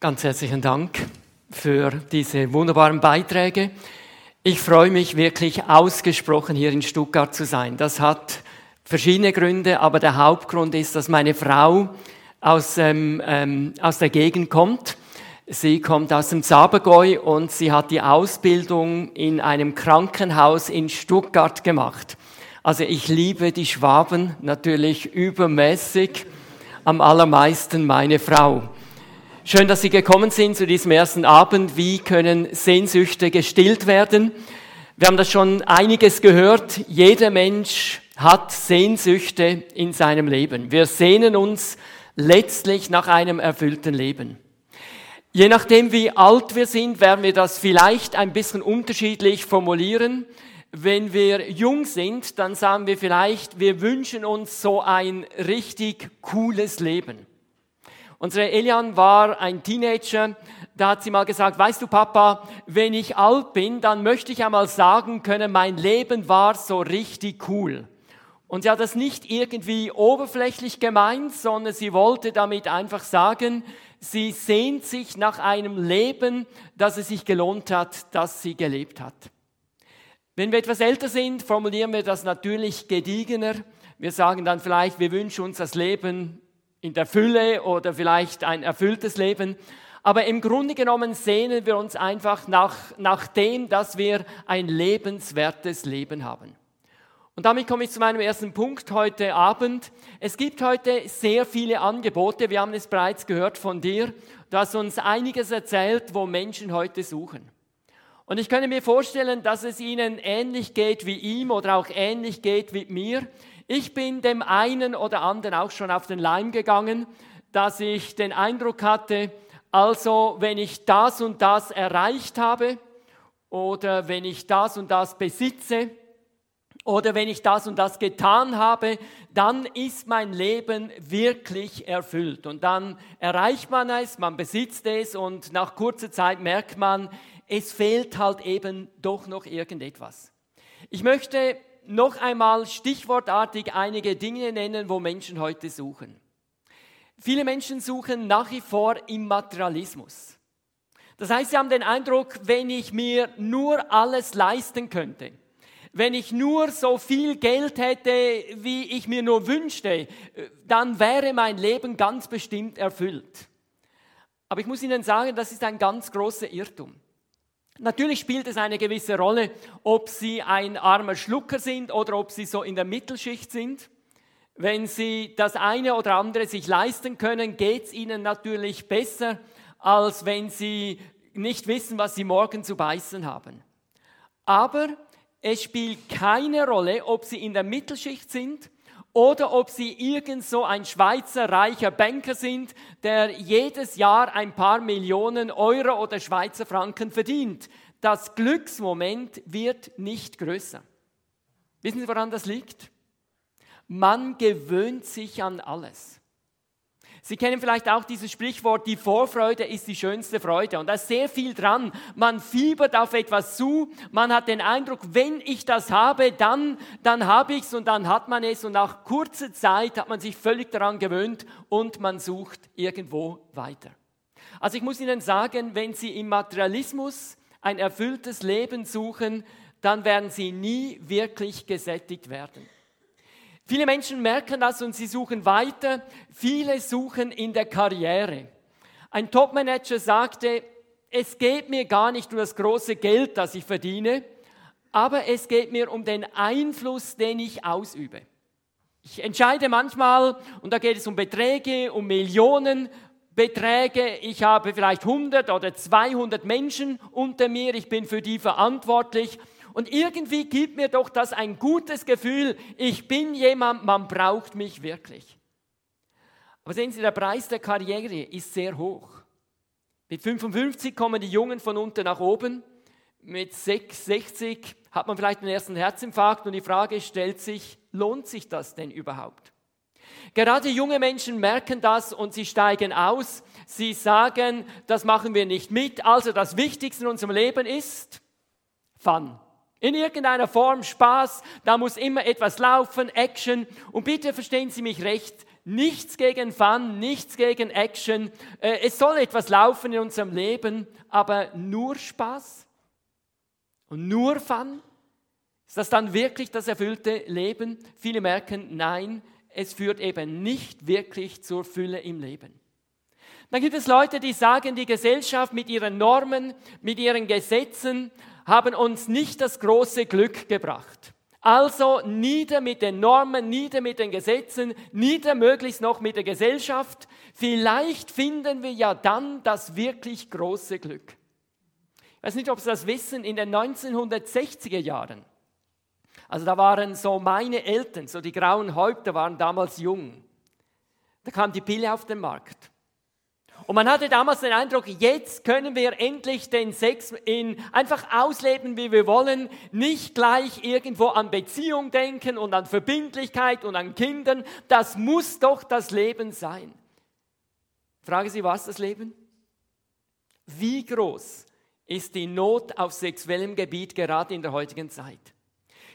Ganz herzlichen Dank für diese wunderbaren Beiträge. Ich freue mich wirklich ausgesprochen, hier in Stuttgart zu sein. Das hat verschiedene Gründe, aber der Hauptgrund ist, dass meine Frau aus, ähm, ähm, aus der Gegend kommt. Sie kommt aus dem Zabergäu und sie hat die Ausbildung in einem Krankenhaus in Stuttgart gemacht. Also ich liebe die Schwaben natürlich übermäßig, am allermeisten meine Frau. Schön, dass Sie gekommen sind zu diesem ersten Abend. Wie können Sehnsüchte gestillt werden? Wir haben das schon einiges gehört. Jeder Mensch hat Sehnsüchte in seinem Leben. Wir sehnen uns letztlich nach einem erfüllten Leben. Je nachdem, wie alt wir sind, werden wir das vielleicht ein bisschen unterschiedlich formulieren. Wenn wir jung sind, dann sagen wir vielleicht, wir wünschen uns so ein richtig cooles Leben. Unsere Elian war ein Teenager, da hat sie mal gesagt, weißt du Papa, wenn ich alt bin, dann möchte ich einmal sagen können, mein Leben war so richtig cool. Und sie hat das nicht irgendwie oberflächlich gemeint, sondern sie wollte damit einfach sagen, sie sehnt sich nach einem Leben, das es sich gelohnt hat, dass sie gelebt hat. Wenn wir etwas älter sind, formulieren wir das natürlich gediegener. Wir sagen dann vielleicht, wir wünschen uns das Leben in der Fülle oder vielleicht ein erfülltes Leben. Aber im Grunde genommen sehnen wir uns einfach nach, nach dem, dass wir ein lebenswertes Leben haben. Und damit komme ich zu meinem ersten Punkt heute Abend. Es gibt heute sehr viele Angebote. Wir haben es bereits gehört von dir. Du hast uns einiges erzählt, wo Menschen heute suchen. Und ich könnte mir vorstellen, dass es ihnen ähnlich geht wie ihm oder auch ähnlich geht wie mir. Ich bin dem einen oder anderen auch schon auf den Leim gegangen, dass ich den Eindruck hatte, also wenn ich das und das erreicht habe oder wenn ich das und das besitze oder wenn ich das und das getan habe, dann ist mein Leben wirklich erfüllt. Und dann erreicht man es, man besitzt es und nach kurzer Zeit merkt man, es fehlt halt eben doch noch irgendetwas. Ich möchte noch einmal stichwortartig einige Dinge nennen, wo Menschen heute suchen. Viele Menschen suchen nach wie vor im Materialismus. Das heißt, sie haben den Eindruck, wenn ich mir nur alles leisten könnte, wenn ich nur so viel Geld hätte, wie ich mir nur wünschte, dann wäre mein Leben ganz bestimmt erfüllt. Aber ich muss Ihnen sagen, das ist ein ganz großer Irrtum. Natürlich spielt es eine gewisse Rolle, ob Sie ein armer Schlucker sind oder ob Sie so in der Mittelschicht sind. Wenn Sie das eine oder andere sich leisten können, geht es Ihnen natürlich besser, als wenn Sie nicht wissen, was Sie morgen zu beißen haben. Aber es spielt keine Rolle, ob Sie in der Mittelschicht sind oder ob Sie irgend so ein Schweizer reicher Banker sind, der jedes Jahr ein paar Millionen Euro oder Schweizer Franken verdient. Das Glücksmoment wird nicht größer. Wissen Sie, woran das liegt? Man gewöhnt sich an alles. Sie kennen vielleicht auch dieses Sprichwort, die Vorfreude ist die schönste Freude. Und da ist sehr viel dran. Man fiebert auf etwas zu. Man hat den Eindruck, wenn ich das habe, dann, dann habe es und dann hat man es. Und nach kurzer Zeit hat man sich völlig daran gewöhnt und man sucht irgendwo weiter. Also ich muss Ihnen sagen, wenn Sie im Materialismus ein erfülltes Leben suchen, dann werden Sie nie wirklich gesättigt werden. Viele Menschen merken das und sie suchen weiter. Viele suchen in der Karriere. Ein Topmanager sagte, es geht mir gar nicht um das große Geld, das ich verdiene, aber es geht mir um den Einfluss, den ich ausübe. Ich entscheide manchmal, und da geht es um Beträge, um Millionenbeträge. Ich habe vielleicht 100 oder 200 Menschen unter mir, ich bin für die verantwortlich und irgendwie gibt mir doch das ein gutes Gefühl, ich bin jemand, man braucht mich wirklich. Aber sehen Sie, der Preis der Karriere ist sehr hoch. Mit 55 kommen die Jungen von unten nach oben. Mit 6, 60 hat man vielleicht den ersten Herzinfarkt und die Frage stellt sich, lohnt sich das denn überhaupt? Gerade junge Menschen merken das und sie steigen aus. Sie sagen, das machen wir nicht mit. Also das Wichtigste in unserem Leben ist Fun. In irgendeiner Form Spaß, da muss immer etwas laufen, Action. Und bitte verstehen Sie mich recht, Nichts gegen Fun, nichts gegen Action. Äh, es soll etwas laufen in unserem Leben, aber nur Spaß und nur Fun. Ist das dann wirklich das erfüllte Leben? Viele merken, nein, es führt eben nicht wirklich zur Fülle im Leben. Dann gibt es Leute, die sagen, die Gesellschaft mit ihren Normen, mit ihren Gesetzen haben uns nicht das große Glück gebracht. Also nieder mit den Normen, nieder mit den Gesetzen, nieder möglichst noch mit der Gesellschaft. Vielleicht finden wir ja dann das wirklich große Glück. Ich weiß nicht, ob Sie das wissen, in den 1960er Jahren, also da waren so meine Eltern, so die grauen Häupter waren damals jung. Da kam die Pille auf den Markt. Und man hatte damals den Eindruck, jetzt können wir endlich den Sex in, einfach ausleben, wie wir wollen, nicht gleich irgendwo an Beziehung denken und an Verbindlichkeit und an Kindern. Das muss doch das Leben sein. Frage Sie, was das Leben? Wie groß ist die Not auf sexuellem Gebiet gerade in der heutigen Zeit?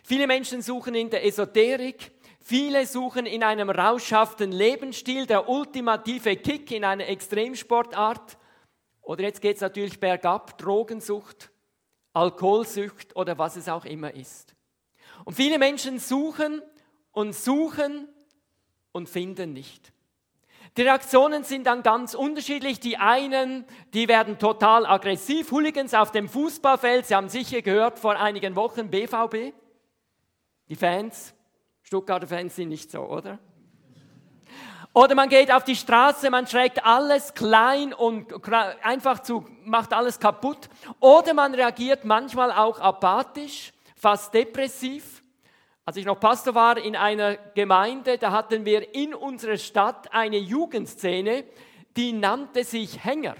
Viele Menschen suchen in der Esoterik, Viele suchen in einem rauschhaften Lebensstil der ultimative Kick in einer Extremsportart. Oder jetzt geht es natürlich bergab, Drogensucht, Alkoholsucht oder was es auch immer ist. Und viele Menschen suchen und suchen und finden nicht. Die Reaktionen sind dann ganz unterschiedlich. Die einen, die werden total aggressiv, Hooligans auf dem Fußballfeld. Sie haben sicher gehört vor einigen Wochen BVB. Die Fans Stuttgarter Fans sind nicht so, oder? Oder man geht auf die Straße, man schlägt alles klein und einfach zu, macht alles kaputt. Oder man reagiert manchmal auch apathisch, fast depressiv. Als ich noch Pastor war in einer Gemeinde, da hatten wir in unserer Stadt eine Jugendszene, die nannte sich Hänger.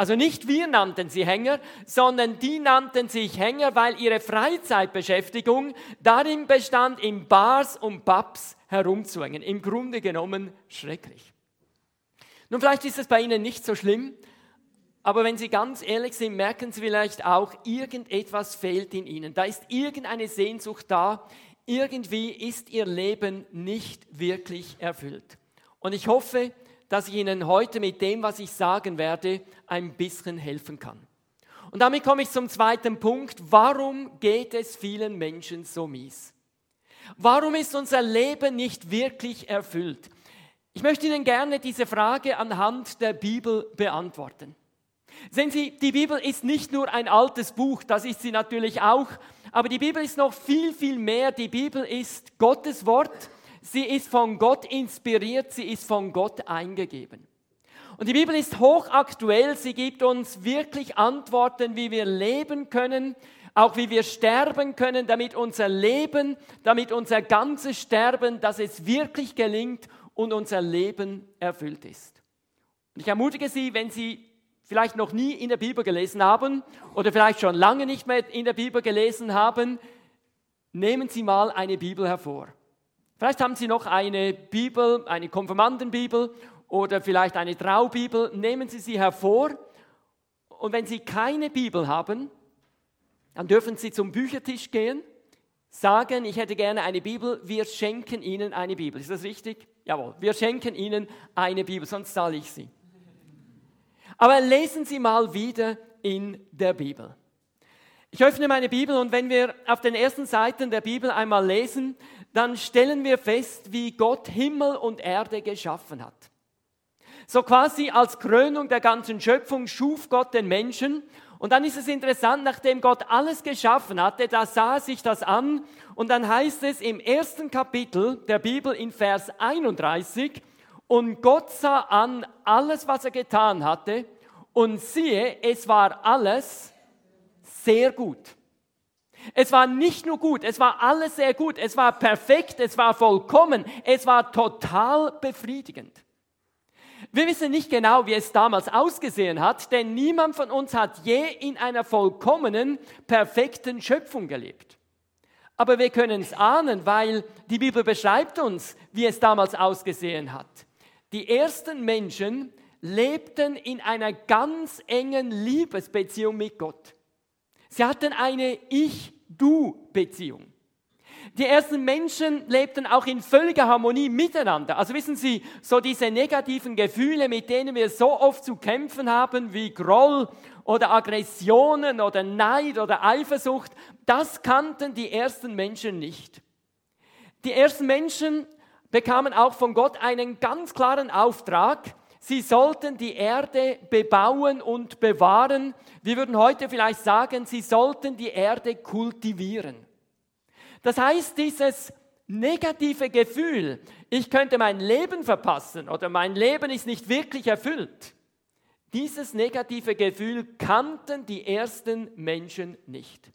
Also nicht wir nannten sie Hänger, sondern die nannten sich Hänger, weil ihre Freizeitbeschäftigung darin bestand, in Bars und Pubs herumzuhängen. Im Grunde genommen schrecklich. Nun, vielleicht ist es bei Ihnen nicht so schlimm, aber wenn Sie ganz ehrlich sind, merken Sie vielleicht auch, irgendetwas fehlt in Ihnen. Da ist irgendeine Sehnsucht da. Irgendwie ist Ihr Leben nicht wirklich erfüllt. Und ich hoffe, dass ich Ihnen heute mit dem, was ich sagen werde, ein bisschen helfen kann. Und damit komme ich zum zweiten Punkt. Warum geht es vielen Menschen so mies? Warum ist unser Leben nicht wirklich erfüllt? Ich möchte Ihnen gerne diese Frage anhand der Bibel beantworten. Sehen Sie, die Bibel ist nicht nur ein altes Buch, das ist sie natürlich auch, aber die Bibel ist noch viel, viel mehr. Die Bibel ist Gottes Wort Sie ist von Gott inspiriert, sie ist von Gott eingegeben. Und die Bibel ist hochaktuell, sie gibt uns wirklich Antworten, wie wir leben können, auch wie wir sterben können, damit unser Leben, damit unser ganzes Sterben, dass es wirklich gelingt und unser Leben erfüllt ist. Und ich ermutige Sie, wenn Sie vielleicht noch nie in der Bibel gelesen haben oder vielleicht schon lange nicht mehr in der Bibel gelesen haben, nehmen Sie mal eine Bibel hervor. Vielleicht haben Sie noch eine Bibel, eine Konfirmandenbibel oder vielleicht eine Traubibel. Nehmen Sie sie hervor. Und wenn Sie keine Bibel haben, dann dürfen Sie zum Büchertisch gehen, sagen, ich hätte gerne eine Bibel, wir schenken Ihnen eine Bibel. Ist das richtig? Jawohl, wir schenken Ihnen eine Bibel, sonst zahle ich sie. Aber lesen Sie mal wieder in der Bibel. Ich öffne meine Bibel und wenn wir auf den ersten Seiten der Bibel einmal lesen, dann stellen wir fest, wie Gott Himmel und Erde geschaffen hat. So quasi als Krönung der ganzen Schöpfung schuf Gott den Menschen. Und dann ist es interessant, nachdem Gott alles geschaffen hatte, da sah sich das an. Und dann heißt es im ersten Kapitel der Bibel in Vers 31, und Gott sah an alles, was er getan hatte, und siehe, es war alles sehr gut. Es war nicht nur gut, es war alles sehr gut, es war perfekt, es war vollkommen, es war total befriedigend. Wir wissen nicht genau, wie es damals ausgesehen hat, denn niemand von uns hat je in einer vollkommenen, perfekten Schöpfung gelebt. Aber wir können es ahnen, weil die Bibel beschreibt uns, wie es damals ausgesehen hat. Die ersten Menschen lebten in einer ganz engen Liebesbeziehung mit Gott. Sie hatten eine Ich-Du-Beziehung. Die ersten Menschen lebten auch in völliger Harmonie miteinander. Also wissen Sie, so diese negativen Gefühle, mit denen wir so oft zu kämpfen haben, wie Groll oder Aggressionen oder Neid oder Eifersucht, das kannten die ersten Menschen nicht. Die ersten Menschen bekamen auch von Gott einen ganz klaren Auftrag. Sie sollten die Erde bebauen und bewahren. Wir würden heute vielleicht sagen, sie sollten die Erde kultivieren. Das heißt, dieses negative Gefühl, ich könnte mein Leben verpassen oder mein Leben ist nicht wirklich erfüllt, dieses negative Gefühl kannten die ersten Menschen nicht.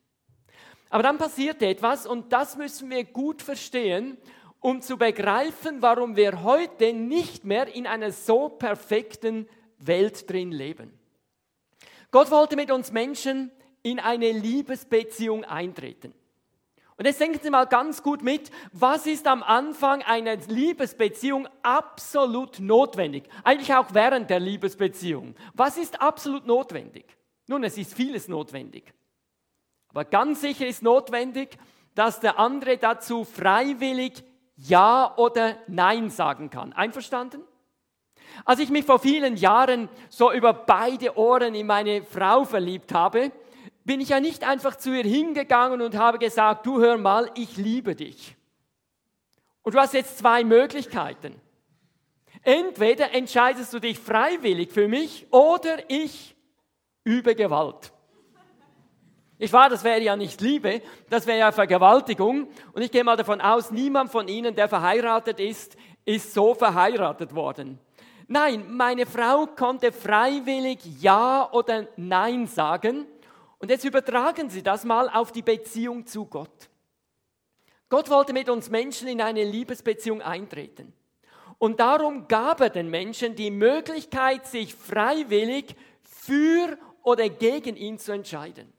Aber dann passierte etwas und das müssen wir gut verstehen, um zu begreifen, warum wir heute nicht mehr in einer so perfekten Welt drin leben. Gott wollte mit uns Menschen in eine Liebesbeziehung eintreten. Und jetzt denken Sie mal ganz gut mit, was ist am Anfang einer Liebesbeziehung absolut notwendig? Eigentlich auch während der Liebesbeziehung. Was ist absolut notwendig? Nun, es ist vieles notwendig. Aber ganz sicher ist notwendig, dass der andere dazu freiwillig Ja oder Nein sagen kann. Einverstanden? Als ich mich vor vielen Jahren so über beide Ohren in meine Frau verliebt habe, bin ich ja nicht einfach zu ihr hingegangen und habe gesagt, du hör mal, ich liebe dich. Und du hast jetzt zwei Möglichkeiten. Entweder entscheidest du dich freiwillig für mich oder ich übe Gewalt. Ich war, das wäre ja nicht Liebe, das wäre ja Vergewaltigung. Und ich gehe mal davon aus, niemand von Ihnen, der verheiratet ist, ist so verheiratet worden. Nein, meine Frau konnte freiwillig Ja oder Nein sagen. Und jetzt übertragen Sie das mal auf die Beziehung zu Gott. Gott wollte mit uns Menschen in eine Liebesbeziehung eintreten. Und darum gab er den Menschen die Möglichkeit, sich freiwillig für oder gegen ihn zu entscheiden.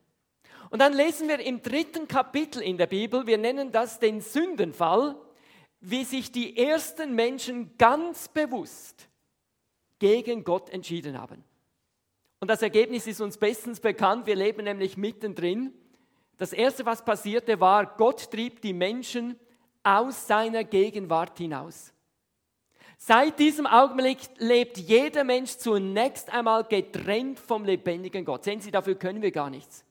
Und dann lesen wir im dritten Kapitel in der Bibel, wir nennen das den Sündenfall, wie sich die ersten Menschen ganz bewusst gegen Gott entschieden haben. Und das Ergebnis ist uns bestens bekannt. Wir leben nämlich mittendrin. Das Erste, was passierte, war, Gott trieb die Menschen aus seiner Gegenwart hinaus. Seit diesem Augenblick lebt jeder Mensch zunächst einmal getrennt vom lebendigen Gott. Sehen Sie, dafür können wir gar nichts.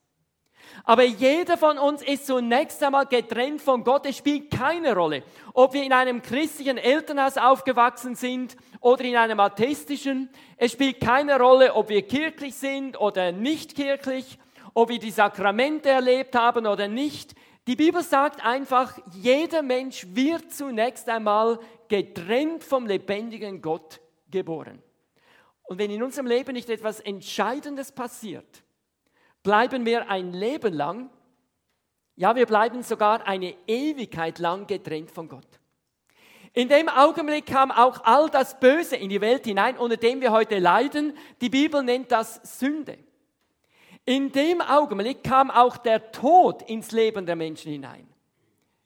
Aber jeder von uns ist zunächst einmal getrennt von Gott. Es spielt keine Rolle, ob wir in einem christlichen Elternhaus aufgewachsen sind oder in einem atheistischen. Es spielt keine Rolle, ob wir kirchlich sind oder nicht kirchlich, ob wir die Sakramente erlebt haben oder nicht. Die Bibel sagt einfach, jeder Mensch wird zunächst einmal getrennt vom lebendigen Gott geboren. Und wenn in unserem Leben nicht etwas Entscheidendes passiert, bleiben wir ein Leben lang, ja, wir bleiben sogar eine Ewigkeit lang getrennt von Gott. In dem Augenblick kam auch all das Böse in die Welt hinein, unter dem wir heute leiden. Die Bibel nennt das Sünde. In dem Augenblick kam auch der Tod ins Leben der Menschen hinein.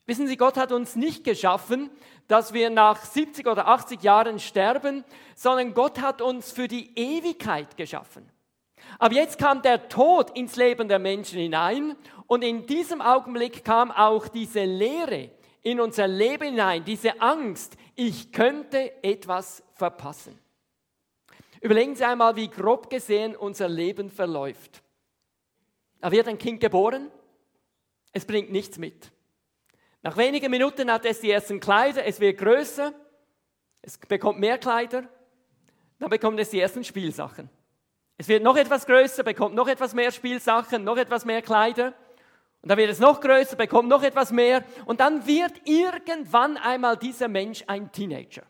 Wissen Sie, Gott hat uns nicht geschaffen, dass wir nach 70 oder 80 Jahren sterben, sondern Gott hat uns für die Ewigkeit geschaffen. Aber jetzt kam der Tod ins Leben der Menschen hinein und in diesem Augenblick kam auch diese Leere in unser Leben hinein, diese Angst, ich könnte etwas verpassen. Überlegen Sie einmal, wie grob gesehen unser Leben verläuft. Da wird ein Kind geboren, es bringt nichts mit. Nach wenigen Minuten hat es die ersten Kleider, es wird größer, es bekommt mehr Kleider, dann bekommt es die ersten Spielsachen. Es wird noch etwas größer, bekommt noch etwas mehr Spielsachen, noch etwas mehr Kleider. Und dann wird es noch größer, bekommt noch etwas mehr. Und dann wird irgendwann einmal dieser Mensch ein Teenager.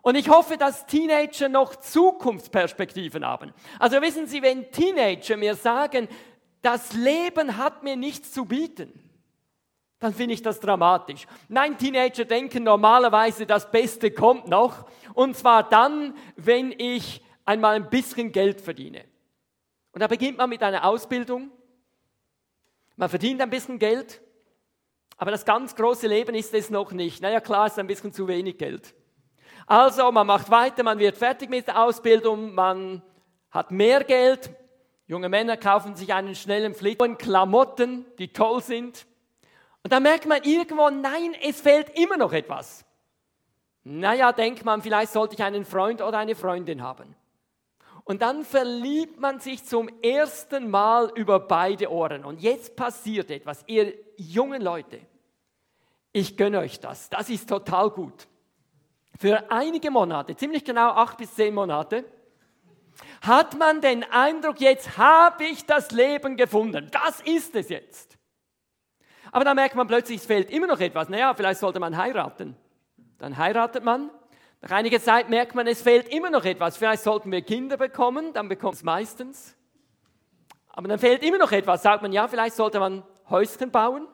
Und ich hoffe, dass Teenager noch Zukunftsperspektiven haben. Also wissen Sie, wenn Teenager mir sagen, das Leben hat mir nichts zu bieten, dann finde ich das dramatisch. Nein, Teenager denken normalerweise, das Beste kommt noch. Und zwar dann, wenn ich einmal ein bisschen Geld verdiene. Und da beginnt man mit einer Ausbildung. Man verdient ein bisschen Geld, aber das ganz große Leben ist es noch nicht. Naja, klar, ist ein bisschen zu wenig Geld. Also, man macht weiter, man wird fertig mit der Ausbildung, man hat mehr Geld. Junge Männer kaufen sich einen schnellen Flitter, Klamotten, die toll sind. Und Und dann merkt man irgendwo, nein, es fehlt immer noch etwas. Naja, denkt man, vielleicht sollte ich einen Freund oder eine Freundin haben. Und dann verliebt man sich zum ersten Mal über beide Ohren. Und jetzt passiert etwas. Ihr jungen Leute, ich gönne euch das. Das ist total gut. Für einige Monate, ziemlich genau acht bis zehn Monate, hat man den Eindruck, jetzt habe ich das Leben gefunden. Das ist es jetzt. Aber dann merkt man plötzlich, es fehlt immer noch etwas. Naja, vielleicht sollte man heiraten. Dann heiratet man. Nach einiger Zeit merkt man, es fehlt immer noch etwas. Vielleicht sollten wir Kinder bekommen, dann bekommt es meistens. Aber dann fehlt immer noch etwas. Sagt man, ja, vielleicht sollte man Häuschen bauen.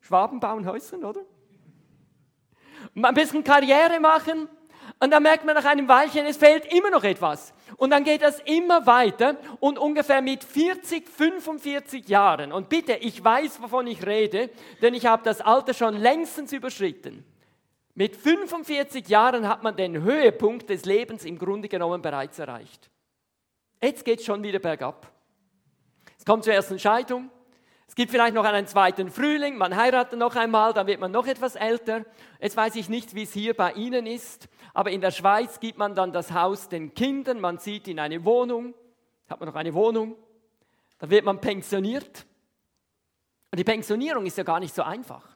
Schwaben bauen Häuschen, oder? Ein bisschen Karriere machen. Und dann merkt man nach einem Weilchen, es fehlt immer noch etwas. Und dann geht das immer weiter und ungefähr mit 40, 45 Jahren. Und bitte, ich weiß, wovon ich rede, denn ich habe das Alter schon längstens überschritten. Mit 45 Jahren hat man den Höhepunkt des Lebens im Grunde genommen bereits erreicht. Jetzt geht es schon wieder bergab. Es kommt zur ersten Scheidung. Es gibt vielleicht noch einen zweiten Frühling, man heiratet noch einmal, dann wird man noch etwas älter. Jetzt weiß ich nicht, wie es hier bei Ihnen ist, aber in der Schweiz gibt man dann das Haus den Kindern, man zieht in eine Wohnung, hat man noch eine Wohnung, dann wird man pensioniert. Und die Pensionierung ist ja gar nicht so einfach.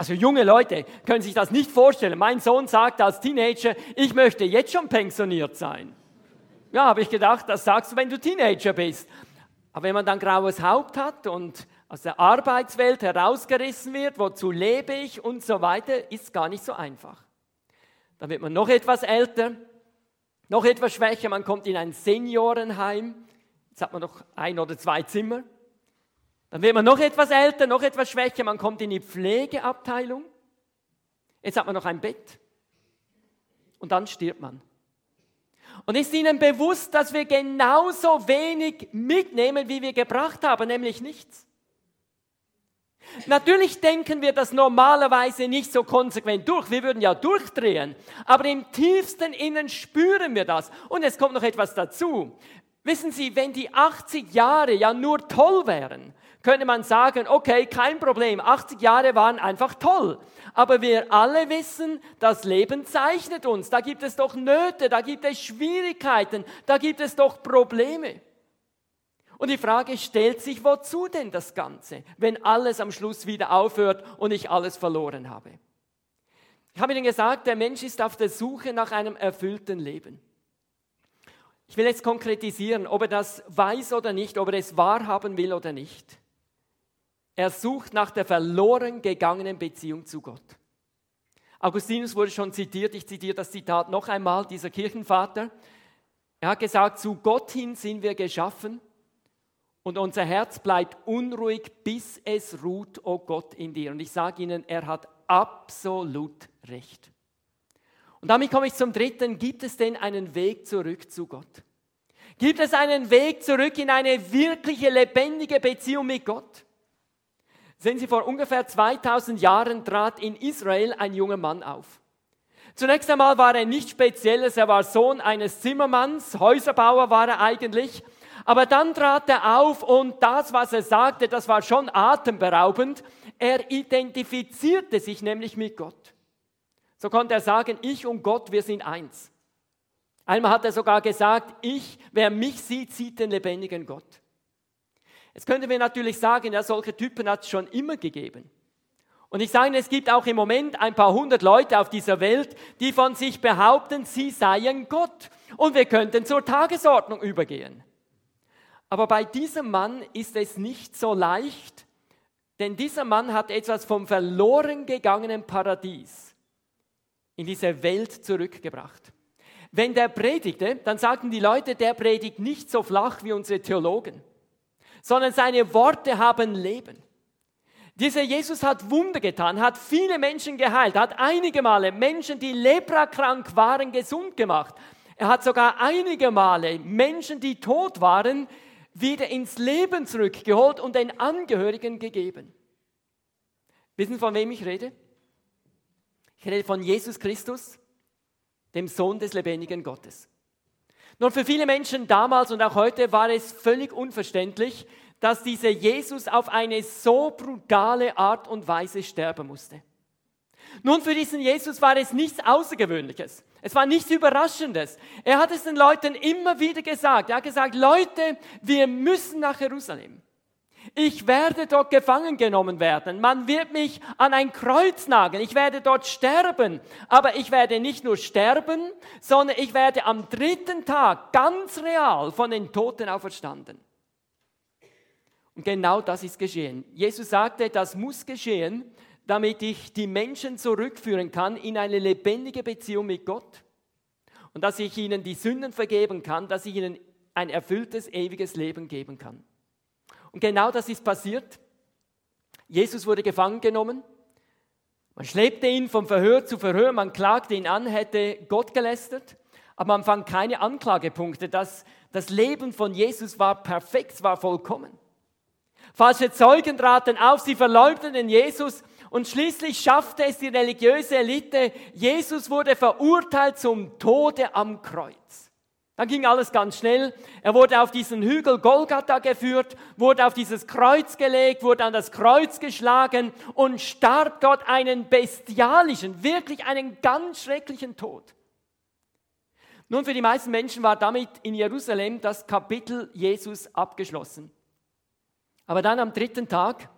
Also junge Leute können sich das nicht vorstellen. Mein Sohn sagt als Teenager, ich möchte jetzt schon pensioniert sein. Ja, habe ich gedacht, das sagst du, wenn du Teenager bist. Aber wenn man dann graues Haupt hat und aus der Arbeitswelt herausgerissen wird, wozu lebe ich und so weiter, ist gar nicht so einfach. Dann wird man noch etwas älter, noch etwas schwächer, man kommt in ein Seniorenheim, jetzt hat man noch ein oder zwei Zimmer. Dann wird man noch etwas älter, noch etwas schwächer, man kommt in die Pflegeabteilung. Jetzt hat man noch ein Bett. Und dann stirbt man. Und ist Ihnen bewusst, dass wir genauso wenig mitnehmen, wie wir gebracht haben, nämlich nichts? Natürlich denken wir das normalerweise nicht so konsequent durch. Wir würden ja durchdrehen. Aber im tiefsten Innen spüren wir das. Und es kommt noch etwas dazu. Wissen Sie, wenn die 80 Jahre ja nur toll wären, könnte man sagen, okay, kein Problem, 80 Jahre waren einfach toll. Aber wir alle wissen, das Leben zeichnet uns. Da gibt es doch Nöte, da gibt es Schwierigkeiten, da gibt es doch Probleme. Und die Frage stellt sich, wozu denn das Ganze, wenn alles am Schluss wieder aufhört und ich alles verloren habe? Ich habe Ihnen gesagt, der Mensch ist auf der Suche nach einem erfüllten Leben. Ich will jetzt konkretisieren, ob er das weiß oder nicht, ob er es wahrhaben will oder nicht. Er sucht nach der verloren gegangenen Beziehung zu Gott. Augustinus wurde schon zitiert, ich zitiere das Zitat noch einmal, dieser Kirchenvater. Er hat gesagt, zu Gott hin sind wir geschaffen und unser Herz bleibt unruhig, bis es ruht, o oh Gott, in dir. Und ich sage Ihnen, er hat absolut recht. Und damit komme ich zum dritten. Gibt es denn einen Weg zurück zu Gott? Gibt es einen Weg zurück in eine wirkliche, lebendige Beziehung mit Gott? Sehen Sie, vor ungefähr 2000 Jahren trat in Israel ein junger Mann auf. Zunächst einmal war er nichts Spezielles, er war Sohn eines Zimmermanns, Häuserbauer war er eigentlich. Aber dann trat er auf und das, was er sagte, das war schon atemberaubend. Er identifizierte sich nämlich mit Gott. So konnte er sagen, ich und Gott, wir sind eins. Einmal hat er sogar gesagt, ich, wer mich sieht, sieht den lebendigen Gott. Jetzt könnten wir natürlich sagen, ja, solche Typen hat es schon immer gegeben. Und ich sage, es gibt auch im Moment ein paar hundert Leute auf dieser Welt, die von sich behaupten, sie seien Gott. Und wir könnten zur Tagesordnung übergehen. Aber bei diesem Mann ist es nicht so leicht, denn dieser Mann hat etwas vom verloren gegangenen Paradies in diese Welt zurückgebracht. Wenn der predigte, dann sagten die Leute, der predigt nicht so flach wie unsere Theologen sondern seine Worte haben Leben. Dieser Jesus hat Wunder getan, hat viele Menschen geheilt, hat einige Male Menschen, die leprakrank waren, gesund gemacht. Er hat sogar einige Male Menschen, die tot waren, wieder ins Leben zurückgeholt und den Angehörigen gegeben. Wissen Sie, von wem ich rede? Ich rede von Jesus Christus, dem Sohn des lebendigen Gottes. Nun, für viele Menschen damals und auch heute war es völlig unverständlich, dass dieser Jesus auf eine so brutale Art und Weise sterben musste. Nun, für diesen Jesus war es nichts Außergewöhnliches. Es war nichts Überraschendes. Er hat es den Leuten immer wieder gesagt. Er hat gesagt, Leute, wir müssen nach Jerusalem. Ich werde dort gefangen genommen werden. Man wird mich an ein Kreuz nageln. Ich werde dort sterben. Aber ich werde nicht nur sterben, sondern ich werde am dritten Tag ganz real von den Toten auferstanden. Und genau das ist geschehen. Jesus sagte, das muss geschehen, damit ich die Menschen zurückführen kann in eine lebendige Beziehung mit Gott und dass ich ihnen die Sünden vergeben kann, dass ich ihnen ein erfülltes, ewiges Leben geben kann. Und genau das ist passiert. Jesus wurde gefangen genommen. Man schleppte ihn vom Verhör zu Verhör, man klagte ihn an, hätte Gott gelästert, aber man fand keine Anklagepunkte. Das, das Leben von Jesus war perfekt, war vollkommen. Falsche Zeugen traten auf, sie verleugneten Jesus und schließlich schaffte es die religiöse Elite. Jesus wurde verurteilt zum Tode am Kreuz. Dann ging alles ganz schnell. Er wurde auf diesen Hügel Golgatha geführt, wurde auf dieses Kreuz gelegt, wurde an das Kreuz geschlagen und starb dort einen bestialischen, wirklich einen ganz schrecklichen Tod. Nun, für die meisten Menschen war damit in Jerusalem das Kapitel Jesus abgeschlossen. Aber dann am dritten Tag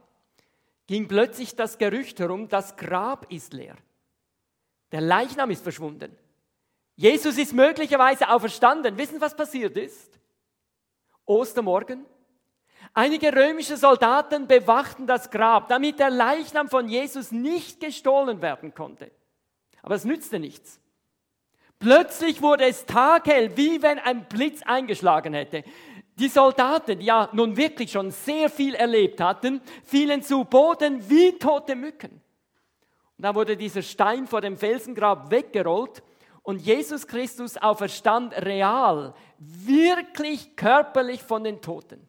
ging plötzlich das Gerücht herum, das Grab ist leer. Der Leichnam ist verschwunden. Jesus ist möglicherweise auferstanden. Wissen, was passiert ist? Ostermorgen. Einige römische Soldaten bewachten das Grab, damit der Leichnam von Jesus nicht gestohlen werden konnte. Aber es nützte nichts. Plötzlich wurde es taghell, wie wenn ein Blitz eingeschlagen hätte. Die Soldaten, die ja nun wirklich schon sehr viel erlebt hatten, fielen zu Boden wie tote Mücken. Und dann wurde dieser Stein vor dem Felsengrab weggerollt und Jesus Christus auferstand real, wirklich körperlich von den Toten.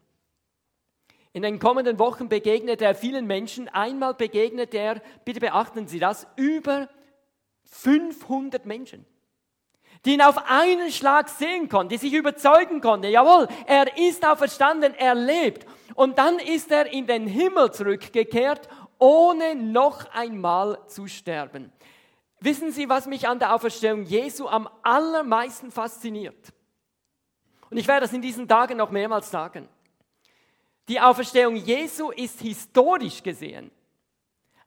In den kommenden Wochen begegnet er vielen Menschen. Einmal begegnet er, bitte beachten Sie das, über 500 Menschen die ihn auf einen Schlag sehen konnten, die sich überzeugen konnten, jawohl, er ist auferstanden, er lebt. Und dann ist er in den Himmel zurückgekehrt, ohne noch einmal zu sterben. Wissen Sie, was mich an der Auferstehung Jesu am allermeisten fasziniert? Und ich werde das in diesen Tagen noch mehrmals sagen. Die Auferstehung Jesu ist historisch gesehen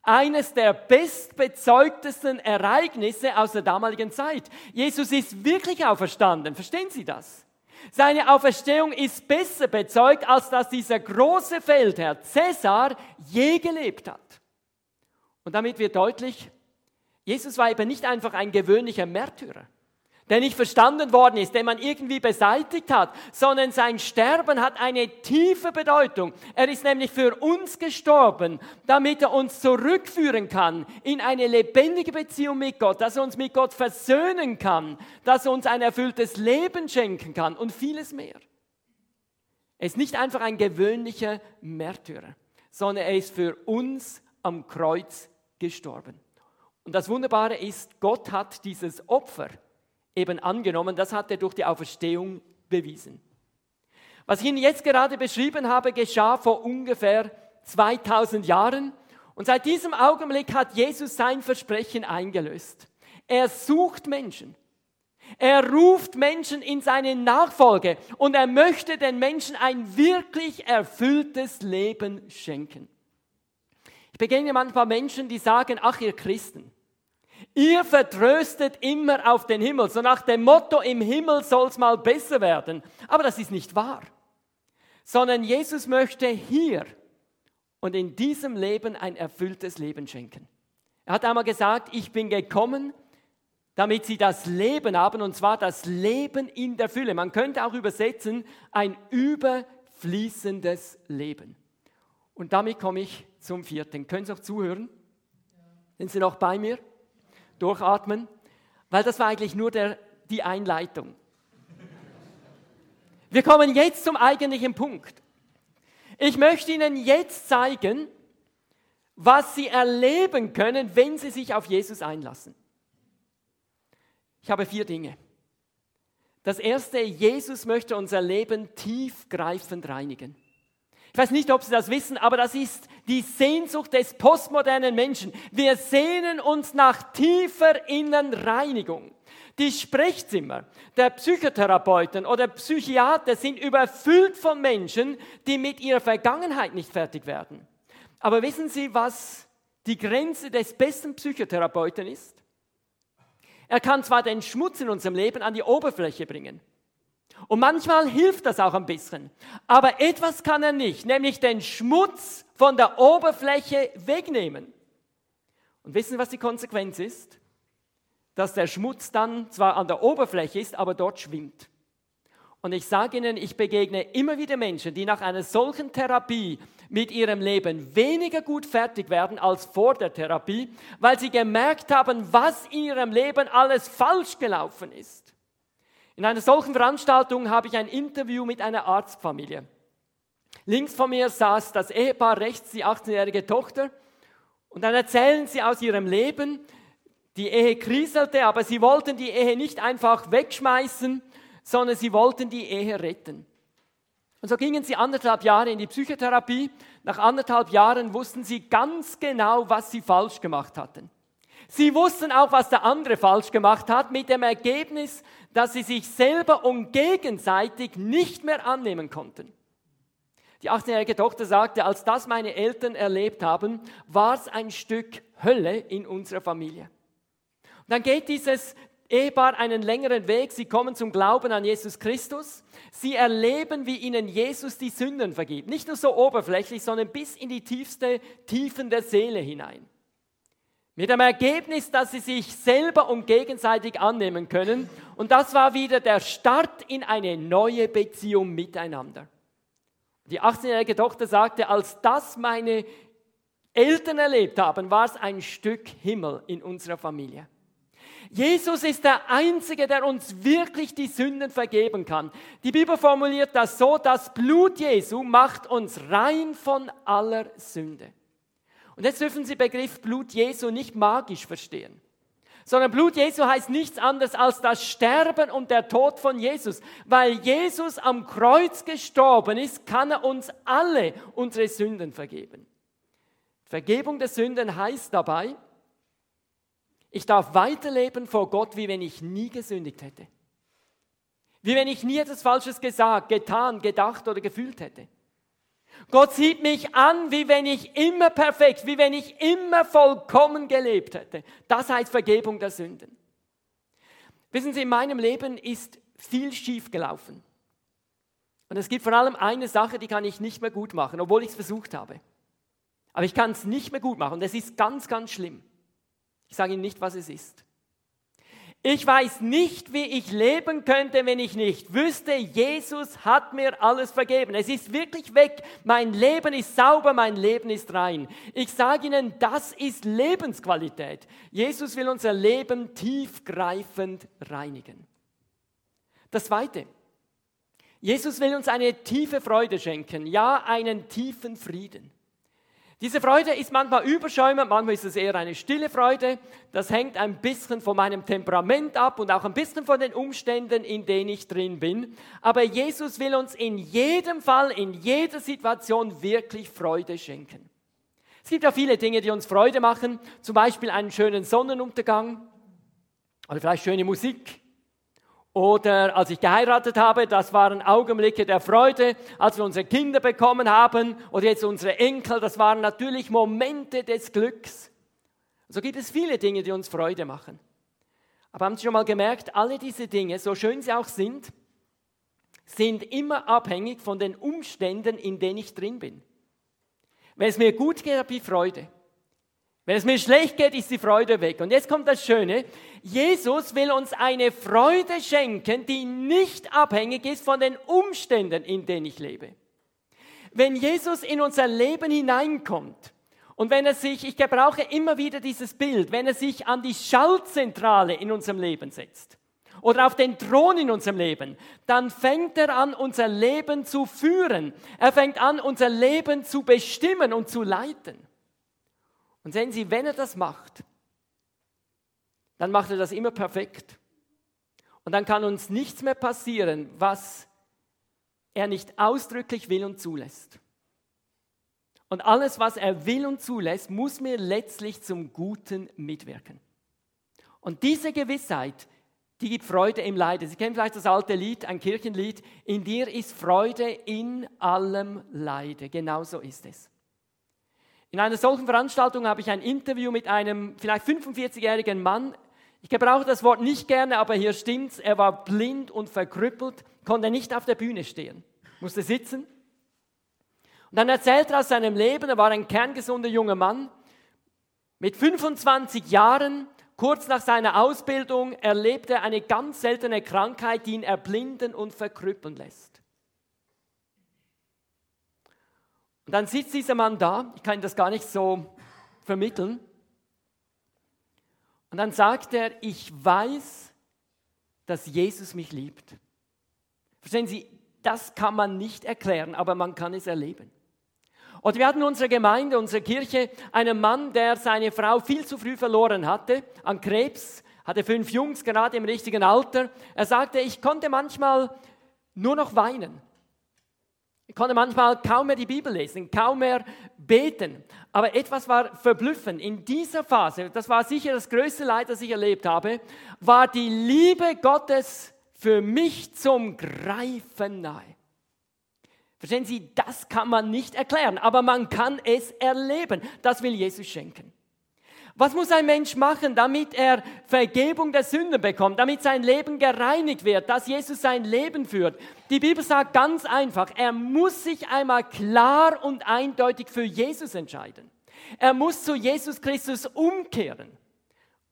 eines der bestbezeugtesten Ereignisse aus der damaligen Zeit. Jesus ist wirklich auferstanden. Verstehen Sie das? Seine Auferstehung ist besser bezeugt, als dass dieser große Feldherr Cäsar je gelebt hat. Und damit wird deutlich, Jesus war eben nicht einfach ein gewöhnlicher Märtyrer der nicht verstanden worden ist, den man irgendwie beseitigt hat, sondern sein Sterben hat eine tiefe Bedeutung. Er ist nämlich für uns gestorben, damit er uns zurückführen kann in eine lebendige Beziehung mit Gott, dass er uns mit Gott versöhnen kann, dass er uns ein erfülltes Leben schenken kann und vieles mehr. Er ist nicht einfach ein gewöhnlicher Märtyrer, sondern er ist für uns am Kreuz gestorben. Und das Wunderbare ist, Gott hat dieses Opfer, eben angenommen. Das hat er durch die Auferstehung bewiesen. Was ich Ihnen jetzt gerade beschrieben habe, geschah vor ungefähr 2000 Jahren. Und seit diesem Augenblick hat Jesus sein Versprechen eingelöst. Er sucht Menschen. Er ruft Menschen in seine Nachfolge und er möchte den Menschen ein wirklich erfülltes Leben schenken. Ich begegne manchmal Menschen, die sagen, ach ihr Christen, Ihr vertröstet immer auf den Himmel, so nach dem Motto, im Himmel soll es mal besser werden. Aber das ist nicht wahr, sondern Jesus möchte hier und in diesem Leben ein erfülltes Leben schenken. Er hat einmal gesagt, ich bin gekommen, damit sie das Leben haben, und zwar das Leben in der Fülle. Man könnte auch übersetzen, ein überfließendes Leben. Und damit komme ich zum vierten. Können Sie auch zuhören? Sind Sie noch bei mir? Durchatmen, weil das war eigentlich nur der, die Einleitung. Wir kommen jetzt zum eigentlichen Punkt. Ich möchte Ihnen jetzt zeigen, was Sie erleben können, wenn Sie sich auf Jesus einlassen. Ich habe vier Dinge. Das erste, Jesus möchte unser Leben tiefgreifend reinigen. Ich weiß nicht, ob Sie das wissen, aber das ist die Sehnsucht des postmodernen Menschen. Wir sehnen uns nach tiefer Innenreinigung. Die Sprechzimmer der Psychotherapeuten oder Psychiater sind überfüllt von Menschen, die mit ihrer Vergangenheit nicht fertig werden. Aber wissen Sie, was die Grenze des besten Psychotherapeuten ist? Er kann zwar den Schmutz in unserem Leben an die Oberfläche bringen. Und manchmal hilft das auch ein bisschen. Aber etwas kann er nicht, nämlich den Schmutz von der Oberfläche wegnehmen. Und wissen Sie, was die Konsequenz ist? Dass der Schmutz dann zwar an der Oberfläche ist, aber dort schwimmt. Und ich sage Ihnen, ich begegne immer wieder Menschen, die nach einer solchen Therapie mit ihrem Leben weniger gut fertig werden als vor der Therapie, weil sie gemerkt haben, was in ihrem Leben alles falsch gelaufen ist. In einer solchen Veranstaltung habe ich ein Interview mit einer Arztfamilie. Links von mir saß das Ehepaar, rechts die 18-jährige Tochter. Und dann erzählen sie aus ihrem Leben, die Ehe kriselte, aber sie wollten die Ehe nicht einfach wegschmeißen, sondern sie wollten die Ehe retten. Und so gingen sie anderthalb Jahre in die Psychotherapie. Nach anderthalb Jahren wussten sie ganz genau, was sie falsch gemacht hatten. Sie wussten auch, was der andere falsch gemacht hat, mit dem Ergebnis, dass sie sich selber und gegenseitig nicht mehr annehmen konnten. Die 18-jährige Tochter sagte, als das meine Eltern erlebt haben, war es ein Stück Hölle in unserer Familie. Und dann geht dieses Ehepaar einen längeren Weg. Sie kommen zum Glauben an Jesus Christus. Sie erleben, wie ihnen Jesus die Sünden vergibt. Nicht nur so oberflächlich, sondern bis in die tiefste Tiefen der Seele hinein. Mit dem Ergebnis, dass sie sich selber und gegenseitig annehmen können. Und das war wieder der Start in eine neue Beziehung miteinander. Die 18-jährige Tochter sagte, als das meine Eltern erlebt haben, war es ein Stück Himmel in unserer Familie. Jesus ist der Einzige, der uns wirklich die Sünden vergeben kann. Die Bibel formuliert das so, das Blut Jesu macht uns rein von aller Sünde. Und jetzt dürfen Sie Begriff Blut Jesu nicht magisch verstehen, sondern Blut Jesu heißt nichts anderes als das Sterben und der Tod von Jesus. Weil Jesus am Kreuz gestorben ist, kann er uns alle unsere Sünden vergeben. Vergebung der Sünden heißt dabei, ich darf weiterleben vor Gott, wie wenn ich nie gesündigt hätte. Wie wenn ich nie etwas Falsches gesagt, getan, gedacht oder gefühlt hätte. Gott sieht mich an, wie wenn ich immer perfekt, wie wenn ich immer vollkommen gelebt hätte. Das heißt Vergebung der Sünden. Wissen Sie, in meinem Leben ist viel schief gelaufen. Und es gibt vor allem eine Sache, die kann ich nicht mehr gut machen, obwohl ich es versucht habe. Aber ich kann es nicht mehr gut machen es ist ganz, ganz schlimm. Ich sage Ihnen nicht, was es ist. Ich weiß nicht, wie ich leben könnte, wenn ich nicht wüsste, Jesus hat mir alles vergeben. Es ist wirklich weg. Mein Leben ist sauber, mein Leben ist rein. Ich sage Ihnen, das ist Lebensqualität. Jesus will unser Leben tiefgreifend reinigen. Das Zweite. Jesus will uns eine tiefe Freude schenken, ja einen tiefen Frieden. Diese Freude ist manchmal überschäumend, manchmal ist es eher eine stille Freude. Das hängt ein bisschen von meinem Temperament ab und auch ein bisschen von den Umständen, in denen ich drin bin. Aber Jesus will uns in jedem Fall, in jeder Situation wirklich Freude schenken. Es gibt ja viele Dinge, die uns Freude machen, zum Beispiel einen schönen Sonnenuntergang oder vielleicht schöne Musik oder als ich geheiratet habe, das waren Augenblicke der Freude, als wir unsere Kinder bekommen haben oder jetzt unsere Enkel, das waren natürlich Momente des Glücks. So gibt es viele Dinge, die uns Freude machen. Aber haben Sie schon mal gemerkt, alle diese Dinge, so schön sie auch sind, sind immer abhängig von den Umständen, in denen ich drin bin. Wenn es mir gut geht, habe ich Freude. Wenn es mir schlecht geht, ist die Freude weg. Und jetzt kommt das Schöne. Jesus will uns eine Freude schenken, die nicht abhängig ist von den Umständen, in denen ich lebe. Wenn Jesus in unser Leben hineinkommt und wenn er sich, ich gebrauche immer wieder dieses Bild, wenn er sich an die Schaltzentrale in unserem Leben setzt oder auf den Thron in unserem Leben, dann fängt er an, unser Leben zu führen. Er fängt an, unser Leben zu bestimmen und zu leiten. Und sehen Sie, wenn er das macht, dann macht er das immer perfekt. Und dann kann uns nichts mehr passieren, was er nicht ausdrücklich will und zulässt. Und alles, was er will und zulässt, muss mir letztlich zum Guten mitwirken. Und diese Gewissheit, die gibt Freude im Leiden. Sie kennen vielleicht das alte Lied, ein Kirchenlied. In dir ist Freude in allem Leide. Genau so ist es. In einer solchen Veranstaltung habe ich ein Interview mit einem vielleicht 45-jährigen Mann. Ich gebrauche das Wort nicht gerne, aber hier stimmt's. Er war blind und verkrüppelt, konnte nicht auf der Bühne stehen, musste sitzen. Und dann erzählt er aus seinem Leben, er war ein kerngesunder junger Mann. Mit 25 Jahren Kurz nach seiner Ausbildung erlebt er eine ganz seltene Krankheit, die ihn erblinden und verkrüppeln lässt. Und dann sitzt dieser Mann da, ich kann das gar nicht so vermitteln, und dann sagt er, ich weiß, dass Jesus mich liebt. Verstehen Sie, das kann man nicht erklären, aber man kann es erleben. Und wir hatten in unserer Gemeinde, unserer Kirche, einen Mann, der seine Frau viel zu früh verloren hatte an Krebs, hatte fünf Jungs, gerade im richtigen Alter. Er sagte, ich konnte manchmal nur noch weinen. Konnte manchmal kaum mehr die Bibel lesen, kaum mehr beten. Aber etwas war verblüffend. In dieser Phase, das war sicher das größte Leid, das ich erlebt habe, war die Liebe Gottes für mich zum Greifen nahe. Verstehen Sie, das kann man nicht erklären, aber man kann es erleben. Das will Jesus schenken. Was muss ein Mensch machen, damit er Vergebung der Sünden bekommt, damit sein Leben gereinigt wird, dass Jesus sein Leben führt? Die Bibel sagt ganz einfach, er muss sich einmal klar und eindeutig für Jesus entscheiden. Er muss zu Jesus Christus umkehren.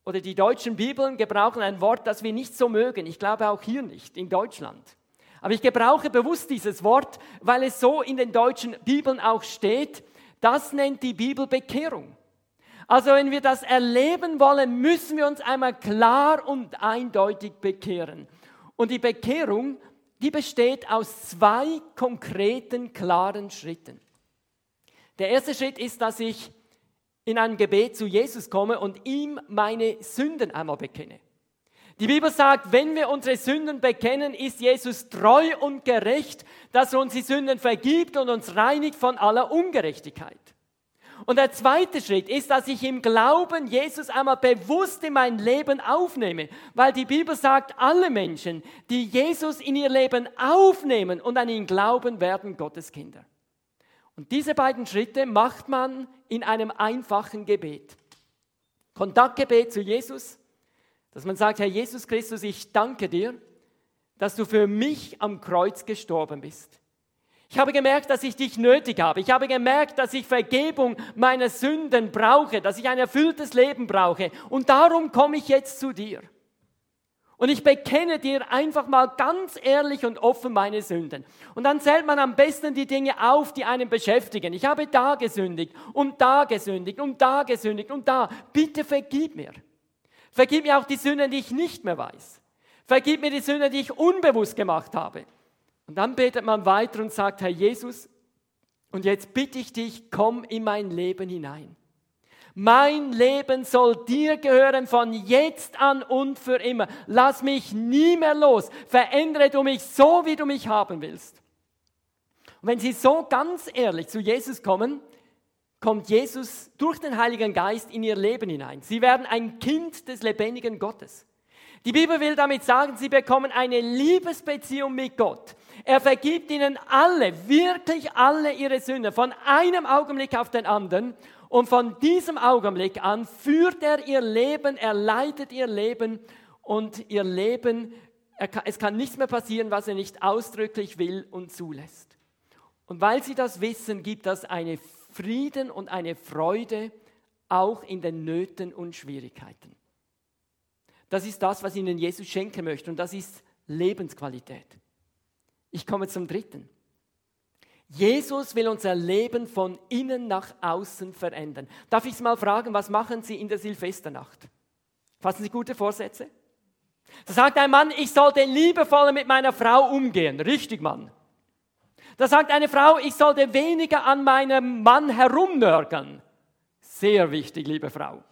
Oder die deutschen Bibeln gebrauchen ein Wort, das wir nicht so mögen. Ich glaube auch hier nicht, in Deutschland. Aber ich gebrauche bewusst dieses Wort, weil es so in den deutschen Bibeln auch steht. Das nennt die Bibel Bekehrung. Also wenn wir das erleben wollen, müssen wir uns einmal klar und eindeutig bekehren. Und die Bekehrung, die besteht aus zwei konkreten, klaren Schritten. Der erste Schritt ist, dass ich in einem Gebet zu Jesus komme und ihm meine Sünden einmal bekenne. Die Bibel sagt, wenn wir unsere Sünden bekennen, ist Jesus treu und gerecht, dass er uns die Sünden vergibt und uns reinigt von aller Ungerechtigkeit. Und der zweite Schritt ist, dass ich im Glauben Jesus einmal bewusst in mein Leben aufnehme, weil die Bibel sagt, alle Menschen, die Jesus in ihr Leben aufnehmen und an ihn glauben, werden Gottes Kinder. Und diese beiden Schritte macht man in einem einfachen Gebet. Kontaktgebet zu Jesus, dass man sagt, Herr Jesus Christus, ich danke dir, dass du für mich am Kreuz gestorben bist. Ich habe gemerkt, dass ich dich nötig habe. Ich habe gemerkt, dass ich Vergebung meiner Sünden brauche, dass ich ein erfülltes Leben brauche. Und darum komme ich jetzt zu dir. Und ich bekenne dir einfach mal ganz ehrlich und offen meine Sünden. Und dann zählt man am besten die Dinge auf, die einen beschäftigen. Ich habe da gesündigt und da gesündigt und da gesündigt und da. Bitte vergib mir. Vergib mir auch die Sünden, die ich nicht mehr weiß. Vergib mir die Sünden, die ich unbewusst gemacht habe. Und dann betet man weiter und sagt, Herr Jesus, und jetzt bitte ich dich, komm in mein Leben hinein. Mein Leben soll dir gehören von jetzt an und für immer. Lass mich nie mehr los. Verändere du mich so, wie du mich haben willst. Und wenn Sie so ganz ehrlich zu Jesus kommen, kommt Jesus durch den Heiligen Geist in ihr Leben hinein. Sie werden ein Kind des lebendigen Gottes. Die Bibel will damit sagen, sie bekommen eine Liebesbeziehung mit Gott. Er vergibt ihnen alle, wirklich alle ihre Sünden, von einem Augenblick auf den anderen. Und von diesem Augenblick an führt er ihr Leben, er leitet ihr Leben und ihr Leben, es kann nichts mehr passieren, was er nicht ausdrücklich will und zulässt. Und weil sie das wissen, gibt das eine Frieden und eine Freude auch in den Nöten und Schwierigkeiten. Das ist das, was Ihnen Jesus schenken möchte und das ist Lebensqualität. Ich komme zum dritten. Jesus will unser Leben von innen nach außen verändern. Darf ich Sie mal fragen, was machen Sie in der Silvesternacht? Fassen Sie gute Vorsätze? Da sagt ein Mann, ich sollte liebevoller mit meiner Frau umgehen. Richtig, Mann. Da sagt eine Frau, ich sollte weniger an meinem Mann herumnörgern. Sehr wichtig, liebe Frau.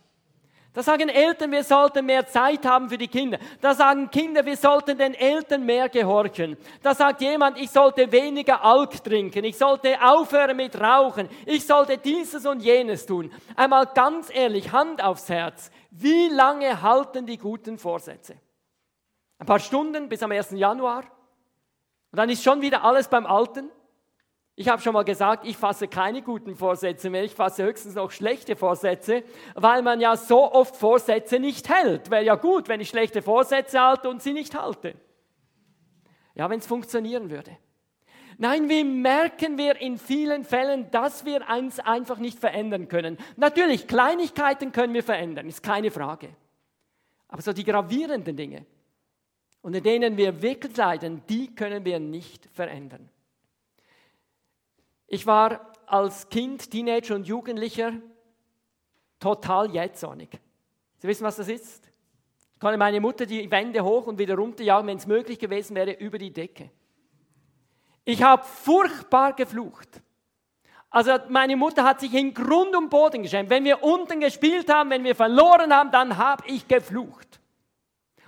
Da sagen Eltern, wir sollten mehr Zeit haben für die Kinder. Da sagen Kinder, wir sollten den Eltern mehr gehorchen. Da sagt jemand, ich sollte weniger Alk trinken, ich sollte aufhören mit Rauchen, ich sollte dieses und jenes tun. Einmal ganz ehrlich, Hand aufs Herz, wie lange halten die guten Vorsätze? Ein paar Stunden bis am 1. Januar? Und dann ist schon wieder alles beim Alten? Ich habe schon mal gesagt, ich fasse keine guten Vorsätze mehr, ich fasse höchstens noch schlechte Vorsätze, weil man ja so oft Vorsätze nicht hält. Wäre ja gut, wenn ich schlechte Vorsätze halte und sie nicht halte. Ja, wenn es funktionieren würde. Nein, wie merken wir in vielen Fällen, dass wir eins einfach nicht verändern können? Natürlich, Kleinigkeiten können wir verändern, ist keine Frage. Aber so die gravierenden Dinge, unter denen wir wirklich leiden, die können wir nicht verändern. Ich war als Kind, Teenager und Jugendlicher total jähzornig. Sie wissen, was das ist? Ich konnte meine Mutter die Wände hoch und wieder runterjagen, wenn es möglich gewesen wäre, über die Decke. Ich habe furchtbar geflucht. Also meine Mutter hat sich in Grund und Boden geschämt. Wenn wir unten gespielt haben, wenn wir verloren haben, dann habe ich geflucht.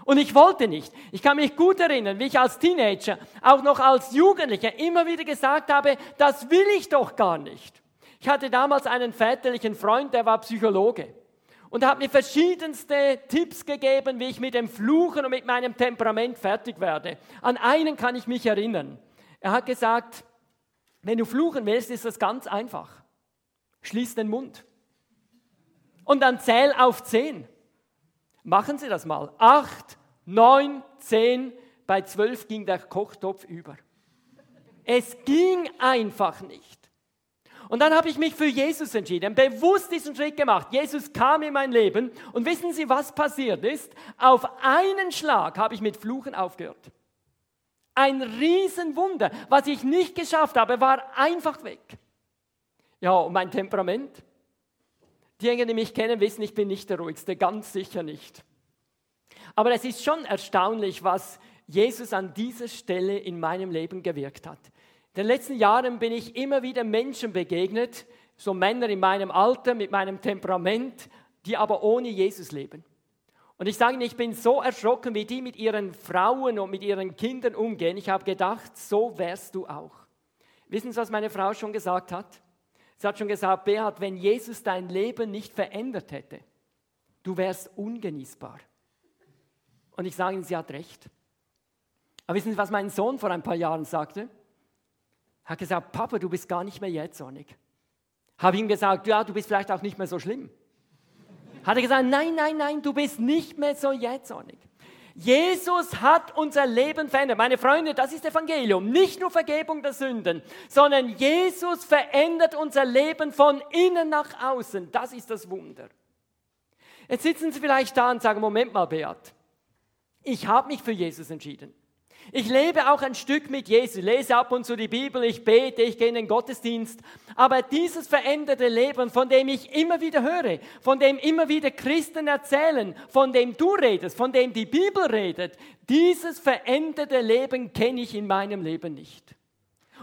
Und ich wollte nicht. Ich kann mich gut erinnern, wie ich als Teenager, auch noch als Jugendlicher immer wieder gesagt habe, das will ich doch gar nicht. Ich hatte damals einen väterlichen Freund, der war Psychologe und hat mir verschiedenste Tipps gegeben, wie ich mit dem Fluchen und mit meinem Temperament fertig werde. An einen kann ich mich erinnern. Er hat gesagt, wenn du fluchen willst, ist das ganz einfach. Schließ den Mund. Und dann zähl auf zehn. Machen Sie das mal. Acht, neun, zehn, bei zwölf ging der Kochtopf über. Es ging einfach nicht. Und dann habe ich mich für Jesus entschieden, bewusst diesen Schritt gemacht. Jesus kam in mein Leben und wissen Sie, was passiert ist? Auf einen Schlag habe ich mit Fluchen aufgehört. Ein Riesenwunder. Was ich nicht geschafft habe, war einfach weg. Ja, und mein Temperament? Diejenigen, die mich kennen, wissen, ich bin nicht der ruhigste, ganz sicher nicht. Aber es ist schon erstaunlich, was Jesus an dieser Stelle in meinem Leben gewirkt hat. In den letzten Jahren bin ich immer wieder Menschen begegnet, so Männer in meinem Alter, mit meinem Temperament, die aber ohne Jesus leben. Und ich sage Ihnen, ich bin so erschrocken, wie die mit ihren Frauen und mit ihren Kindern umgehen. Ich habe gedacht, so wärst du auch. Wissen Sie, was meine Frau schon gesagt hat? Sie hat schon gesagt, Beat, wenn Jesus dein Leben nicht verändert hätte, du wärst ungenießbar. Und ich sage Ihnen, sie hat recht. Aber wissen Sie, was mein Sohn vor ein paar Jahren sagte? Er hat gesagt, Papa, du bist gar nicht mehr jähzornig. Habe ihm gesagt, ja, du bist vielleicht auch nicht mehr so schlimm. Hat er gesagt, nein, nein, nein, du bist nicht mehr so jähzornig. Jesus hat unser Leben verändert. Meine Freunde, das ist Evangelium. Nicht nur Vergebung der Sünden, sondern Jesus verändert unser Leben von innen nach außen. Das ist das Wunder. Jetzt sitzen Sie vielleicht da und sagen, Moment mal, Beat, ich habe mich für Jesus entschieden. Ich lebe auch ein Stück mit Jesus, lese ab und zu die Bibel, ich bete, ich gehe in den Gottesdienst. Aber dieses veränderte Leben, von dem ich immer wieder höre, von dem immer wieder Christen erzählen, von dem du redest, von dem die Bibel redet, dieses veränderte Leben kenne ich in meinem Leben nicht.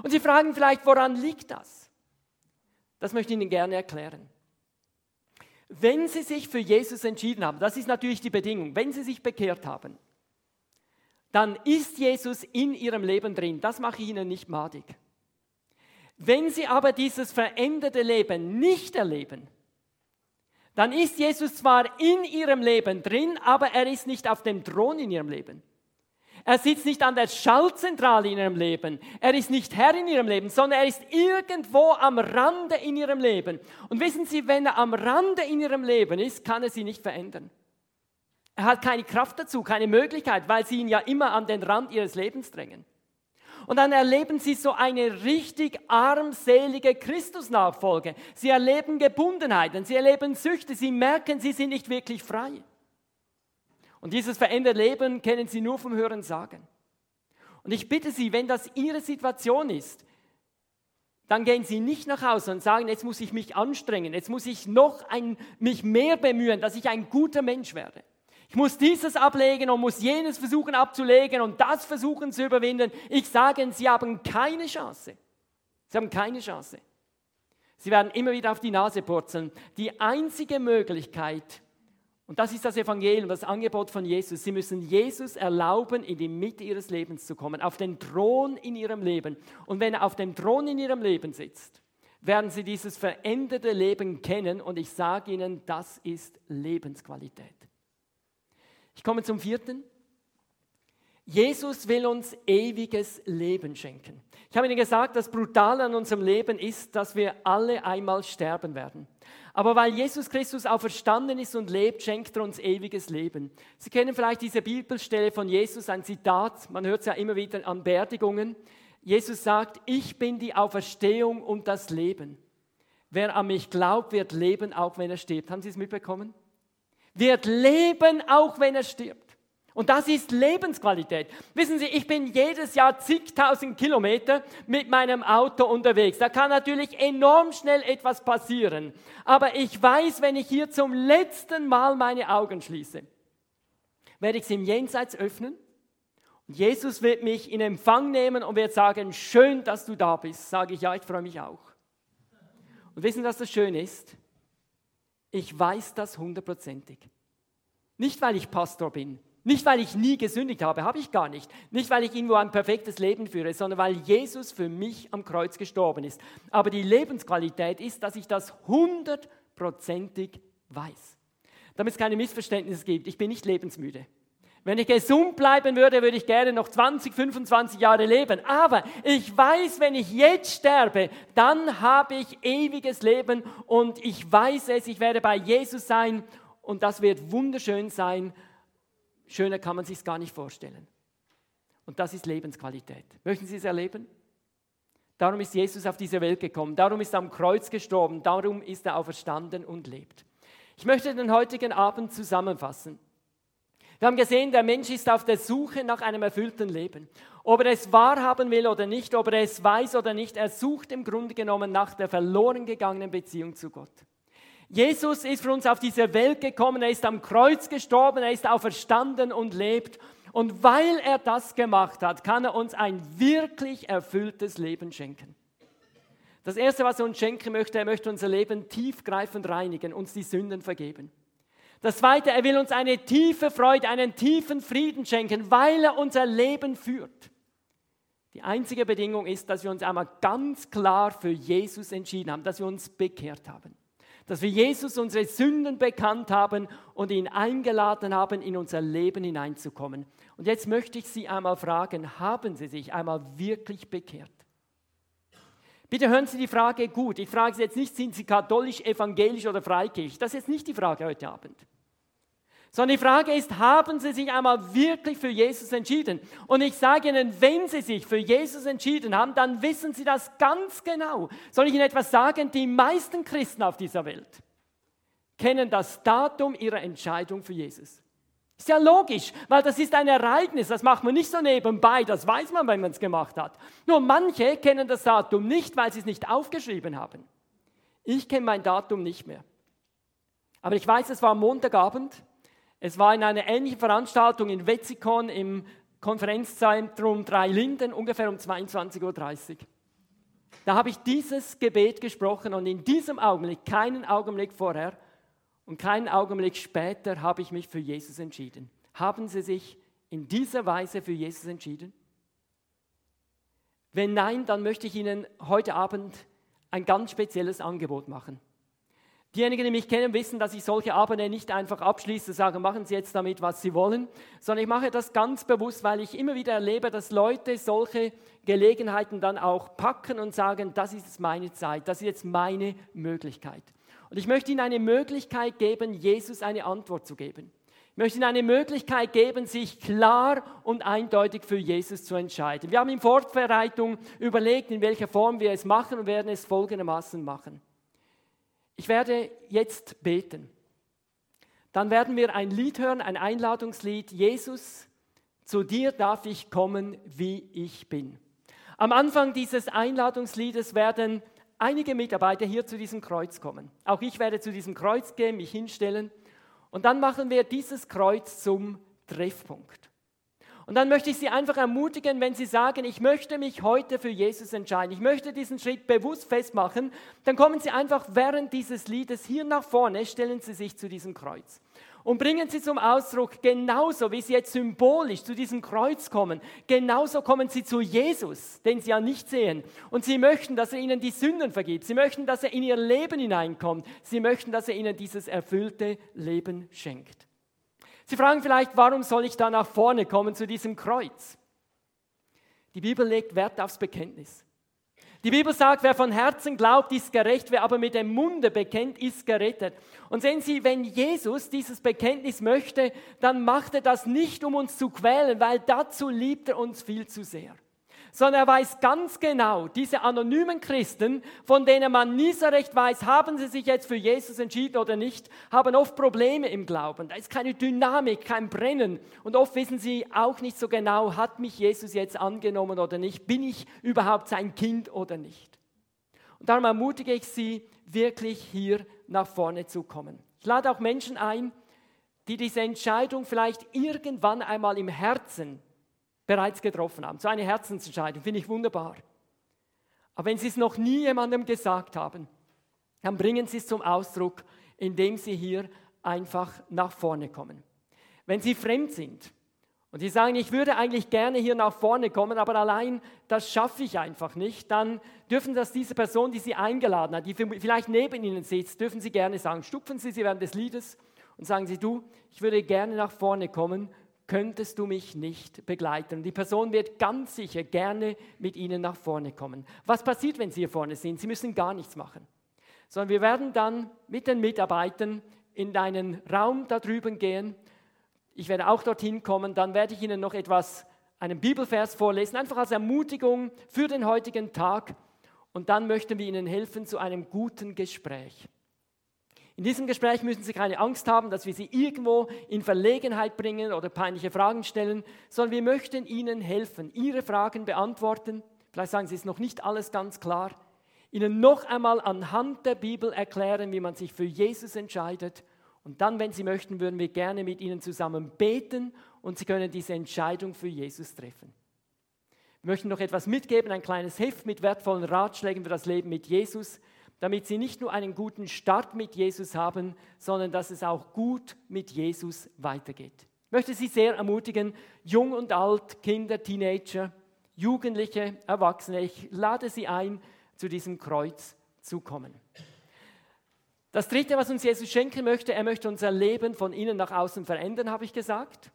Und Sie fragen vielleicht, woran liegt das? Das möchte ich Ihnen gerne erklären. Wenn Sie sich für Jesus entschieden haben, das ist natürlich die Bedingung, wenn Sie sich bekehrt haben, dann ist Jesus in ihrem Leben drin. Das mache ich Ihnen nicht madig. Wenn Sie aber dieses veränderte Leben nicht erleben, dann ist Jesus zwar in Ihrem Leben drin, aber er ist nicht auf dem Thron in Ihrem Leben. Er sitzt nicht an der Schaltzentrale in Ihrem Leben. Er ist nicht Herr in Ihrem Leben, sondern er ist irgendwo am Rande in Ihrem Leben. Und wissen Sie, wenn er am Rande in Ihrem Leben ist, kann er Sie nicht verändern. Er hat keine Kraft dazu, keine Möglichkeit, weil sie ihn ja immer an den Rand ihres Lebens drängen. Und dann erleben sie so eine richtig armselige Christusnachfolge. Sie erleben Gebundenheiten, sie erleben Süchte, sie merken, sie sind nicht wirklich frei. Und dieses veränderte Leben kennen sie nur vom Hören sagen. Und ich bitte Sie, wenn das Ihre Situation ist, dann gehen Sie nicht nach Hause und sagen, jetzt muss ich mich anstrengen, jetzt muss ich noch ein, mich mehr bemühen, dass ich ein guter Mensch werde. Ich muss dieses ablegen und muss jenes versuchen abzulegen und das versuchen zu überwinden. Ich sage Ihnen, Sie haben keine Chance. Sie haben keine Chance. Sie werden immer wieder auf die Nase purzeln. Die einzige Möglichkeit, Und das ist das Evangelium, das Angebot von Jesus. Sie müssen Jesus erlauben, in die Mitte ihres Lebens zu kommen, auf den Thron in ihrem Leben. Und wenn er auf dem Thron in ihrem Leben sitzt, werden sie dieses veränderte Leben kennen. Und ich sage Ihnen, das ist Lebensqualität. Ich komme zum vierten. Jesus will uns ewiges Leben schenken. Ich habe Ihnen gesagt, das Brutale an unserem Leben ist, dass wir alle einmal sterben werden. Aber weil Jesus Christus auferstanden ist und lebt, schenkt er uns ewiges Leben. Sie kennen vielleicht diese Bibelstelle von Jesus, ein Zitat, man hört es ja immer wieder an Beerdigungen. Jesus sagt, ich bin die Auferstehung und das Leben. Wer an mich glaubt, wird leben, auch wenn er stirbt. Haben Sie es mitbekommen? Wird leben, auch wenn er stirbt. Und das ist Lebensqualität. Wissen Sie, ich bin jedes Jahr zigtausend Kilometer mit meinem Auto unterwegs. Da kann natürlich enorm schnell etwas passieren. Aber ich weiß, wenn ich hier zum letzten Mal meine Augen schließe, werde ich sie im Jenseits öffnen. Und Jesus wird mich in Empfang nehmen und wird sagen, schön, dass du da bist. Sage ich, ja, ich freue mich auch. Und wissen Sie, was das Schöne ist? Ich weiß das hundertprozentig. Nicht, weil ich Pastor bin, nicht, weil ich nie gesündigt habe, habe ich gar nicht. Nicht, weil ich irgendwo ein perfektes Leben führe, sondern weil Jesus für mich am Kreuz gestorben ist. Aber die Lebensqualität ist, dass ich das hundertprozentig weiß. Damit es keine Missverständnisse gibt, ich bin nicht lebensmüde. Wenn ich gesund bleiben würde, würde ich gerne noch 20, 25 Jahre leben. Aber ich weiß, wenn ich jetzt sterbe, dann habe ich ewiges Leben und ich weiß es, ich werde bei Jesus sein und das wird wunderschön sein Schöner kann man sich gar nicht vorstellen. Und das ist Lebensqualität. Möchten Sie es erleben? Darum ist Jesus auf diese Welt gekommen. Darum ist er am Kreuz gestorben. Darum ist er auferstanden und lebt. Ich möchte den heutigen Abend zusammenfassen. Wir haben gesehen, der Mensch ist auf der Suche nach einem erfüllten Leben. Ob er es wahrhaben will oder nicht, ob er es weiß oder nicht, er sucht im Grunde genommen nach der verloren gegangenen Beziehung zu Gott. Jesus ist für uns auf diese Welt gekommen, er ist am Kreuz gestorben, er ist auferstanden und lebt. Und weil er das gemacht hat, kann er uns ein wirklich erfülltes Leben schenken. Das Erste, was er uns schenken möchte, er möchte unser Leben tiefgreifend reinigen, uns die Sünden vergeben. Das Zweite, er will uns eine tiefe Freude, einen tiefen Frieden schenken, weil er unser Leben führt. Die einzige Bedingung ist, dass wir uns einmal ganz klar für Jesus entschieden haben, dass wir uns bekehrt haben dass wir Jesus unsere Sünden bekannt haben und ihn eingeladen haben, in unser Leben hineinzukommen. Und jetzt möchte ich Sie einmal fragen, haben Sie sich einmal wirklich bekehrt? Bitte hören Sie die Frage gut. Ich frage Sie jetzt nicht, sind Sie katholisch, evangelisch oder freikirchlich? Das ist jetzt nicht die Frage heute Abend. Sondern die Frage ist, haben Sie sich einmal wirklich für Jesus entschieden? Und ich sage Ihnen, wenn Sie sich für Jesus entschieden haben, dann wissen Sie das ganz genau. Soll ich Ihnen etwas sagen? Die meisten Christen auf dieser Welt kennen das Datum ihrer Entscheidung für Jesus. Ist ja logisch, weil das ist ein Ereignis, das macht man nicht so nebenbei, das weiß man, wenn man es gemacht hat. Nur manche kennen das Datum nicht, weil sie es nicht aufgeschrieben haben. Ich kenne mein Datum nicht mehr. Aber ich weiß, es war Montagabend es war in einer ähnlichen Veranstaltung in Wetzikon im Konferenzzentrum Drei Linden, ungefähr um 22.30 Uhr. Da habe ich dieses Gebet gesprochen und in diesem Augenblick, keinen Augenblick vorher und keinen Augenblick später, habe ich mich für Jesus entschieden. Haben Sie sich in dieser Weise für Jesus entschieden? Wenn nein, dann möchte ich Ihnen heute Abend ein ganz spezielles Angebot machen. Diejenigen, die mich kennen, wissen, dass ich solche Abende nicht einfach abschließe, sage, machen Sie jetzt damit, was Sie wollen, sondern ich mache das ganz bewusst, weil ich immer wieder erlebe, dass Leute solche Gelegenheiten dann auch packen und sagen, das ist jetzt meine Zeit, das ist jetzt meine Möglichkeit. Und ich möchte Ihnen eine Möglichkeit geben, Jesus eine Antwort zu geben. Ich möchte Ihnen eine Möglichkeit geben, sich klar und eindeutig für Jesus zu entscheiden. Wir haben in Vorbereitung überlegt, in welcher Form wir es machen und werden es folgendermaßen machen. Ich werde jetzt beten. Dann werden wir ein Lied hören, ein Einladungslied. Jesus, zu dir darf ich kommen, wie ich bin. Am Anfang dieses Einladungsliedes werden einige Mitarbeiter hier zu diesem Kreuz kommen. Auch ich werde zu diesem Kreuz gehen, mich hinstellen. Und dann machen wir dieses Kreuz zum Treffpunkt. Und dann möchte ich Sie einfach ermutigen, wenn Sie sagen, ich möchte mich heute für Jesus entscheiden, ich möchte diesen Schritt bewusst festmachen, dann kommen Sie einfach während dieses Liedes hier nach vorne, stellen Sie sich zu diesem Kreuz und bringen Sie zum Ausdruck, genauso wie Sie jetzt symbolisch zu diesem Kreuz kommen, genauso kommen Sie zu Jesus, den Sie ja nicht sehen. Und Sie möchten, dass er Ihnen die Sünden vergibt. Sie möchten, dass er in Ihr Leben hineinkommt. Sie möchten, dass er Ihnen dieses erfüllte Leben schenkt. Sie fragen vielleicht, warum soll ich da nach vorne kommen zu diesem Kreuz? Die Bibel legt Wert aufs Bekenntnis. Die Bibel sagt, wer von Herzen glaubt, ist gerecht, wer aber mit dem Munde bekennt, ist gerettet. Und sehen Sie, wenn Jesus dieses Bekenntnis möchte, dann macht er das nicht, um uns zu quälen, weil dazu liebt er uns viel zu sehr sondern er weiß ganz genau, diese anonymen Christen, von denen man nie so recht weiß, haben sie sich jetzt für Jesus entschieden oder nicht, haben oft Probleme im Glauben. Da ist keine Dynamik, kein Brennen. Und oft wissen sie auch nicht so genau, hat mich Jesus jetzt angenommen oder nicht? Bin ich überhaupt sein Kind oder nicht? Und darum ermutige ich Sie, wirklich hier nach vorne zu kommen. Ich lade auch Menschen ein, die diese Entscheidung vielleicht irgendwann einmal im Herzen bereits getroffen haben. So eine Herzensentscheidung finde ich wunderbar. Aber wenn Sie es noch nie jemandem gesagt haben, dann bringen Sie es zum Ausdruck, indem Sie hier einfach nach vorne kommen. Wenn Sie fremd sind und Sie sagen, ich würde eigentlich gerne hier nach vorne kommen, aber allein das schaffe ich einfach nicht, dann dürfen das diese Person, die Sie eingeladen hat, die vielleicht neben Ihnen sitzt, dürfen Sie gerne sagen, stupfen Sie sie während des Liedes und sagen Sie, du, ich würde gerne nach vorne kommen könntest du mich nicht begleiten? Und die Person wird ganz sicher gerne mit Ihnen nach vorne kommen. Was passiert, wenn Sie hier vorne sind? Sie müssen gar nichts machen, sondern wir werden dann mit den Mitarbeitern in einen Raum da drüben gehen. Ich werde auch dorthin kommen, dann werde ich Ihnen noch etwas, einen Bibelvers vorlesen, einfach als Ermutigung für den heutigen Tag. Und dann möchten wir Ihnen helfen zu einem guten Gespräch. In diesem Gespräch müssen Sie keine Angst haben, dass wir Sie irgendwo in Verlegenheit bringen oder peinliche Fragen stellen, sondern wir möchten Ihnen helfen, Ihre Fragen beantworten. Vielleicht sagen Sie es noch nicht alles ganz klar. Ihnen noch einmal anhand der Bibel erklären, wie man sich für Jesus entscheidet. Und dann, wenn Sie möchten, würden wir gerne mit Ihnen zusammen beten und Sie können diese Entscheidung für Jesus treffen. Wir möchten noch etwas mitgeben, ein kleines Heft mit wertvollen Ratschlägen für das Leben mit Jesus damit sie nicht nur einen guten Start mit Jesus haben, sondern dass es auch gut mit Jesus weitergeht. Ich möchte Sie sehr ermutigen, jung und alt, Kinder, Teenager, Jugendliche, Erwachsene, ich lade Sie ein, zu diesem Kreuz zu kommen. Das Dritte, was uns Jesus schenken möchte, er möchte unser Leben von innen nach außen verändern, habe ich gesagt.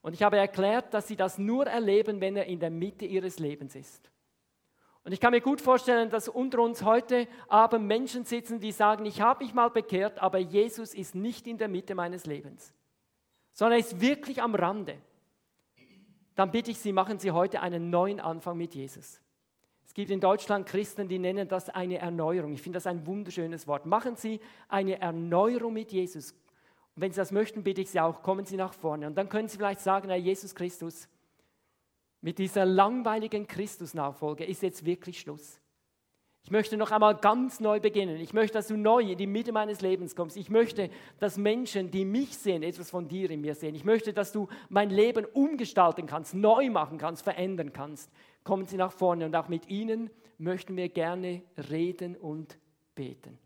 Und ich habe erklärt, dass Sie das nur erleben, wenn er in der Mitte Ihres Lebens ist. Und ich kann mir gut vorstellen, dass unter uns heute Abend Menschen sitzen, die sagen, ich habe mich mal bekehrt, aber Jesus ist nicht in der Mitte meines Lebens, sondern er ist wirklich am Rande. Dann bitte ich Sie, machen Sie heute einen neuen Anfang mit Jesus. Es gibt in Deutschland Christen, die nennen das eine Erneuerung. Ich finde das ein wunderschönes Wort. Machen Sie eine Erneuerung mit Jesus. Und wenn Sie das möchten, bitte ich Sie auch, kommen Sie nach vorne. Und dann können Sie vielleicht sagen, Herr Jesus Christus, mit dieser langweiligen Christusnachfolge ist jetzt wirklich Schluss. Ich möchte noch einmal ganz neu beginnen. Ich möchte, dass du neu in die Mitte meines Lebens kommst. Ich möchte, dass Menschen, die mich sehen, etwas von dir in mir sehen. Ich möchte, dass du mein Leben umgestalten kannst, neu machen kannst, verändern kannst. Kommen Sie nach vorne und auch mit ihnen möchten wir gerne reden und beten.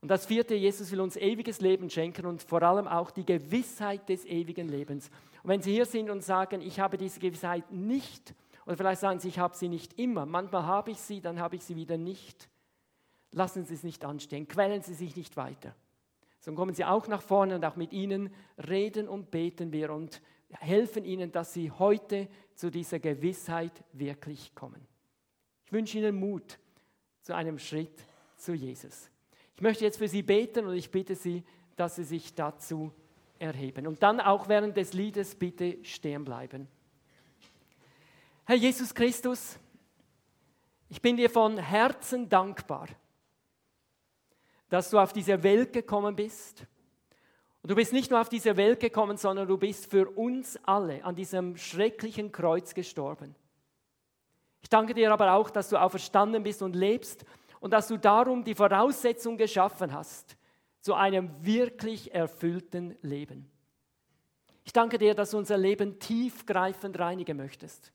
Und das vierte, Jesus will uns ewiges Leben schenken und vor allem auch die Gewissheit des ewigen Lebens. Und wenn Sie hier sind und sagen, ich habe diese Gewissheit nicht, oder vielleicht sagen Sie, ich habe sie nicht immer, manchmal habe ich sie, dann habe ich sie wieder nicht, lassen Sie es nicht anstehen, quälen Sie sich nicht weiter. Sondern kommen Sie auch nach vorne und auch mit Ihnen reden und beten wir und helfen Ihnen, dass Sie heute zu dieser Gewissheit wirklich kommen. Ich wünsche Ihnen Mut zu einem Schritt zu Jesus. Ich möchte jetzt für Sie beten und ich bitte Sie, dass Sie sich dazu erheben. Und dann auch während des Liedes bitte stehen bleiben. Herr Jesus Christus, ich bin dir von Herzen dankbar, dass du auf diese Welt gekommen bist. Und du bist nicht nur auf diese Welt gekommen, sondern du bist für uns alle an diesem schrecklichen Kreuz gestorben. Ich danke dir aber auch, dass du auferstanden bist und lebst und dass du darum die Voraussetzung geschaffen hast, zu einem wirklich erfüllten Leben. Ich danke dir, dass du unser Leben tiefgreifend reinigen möchtest.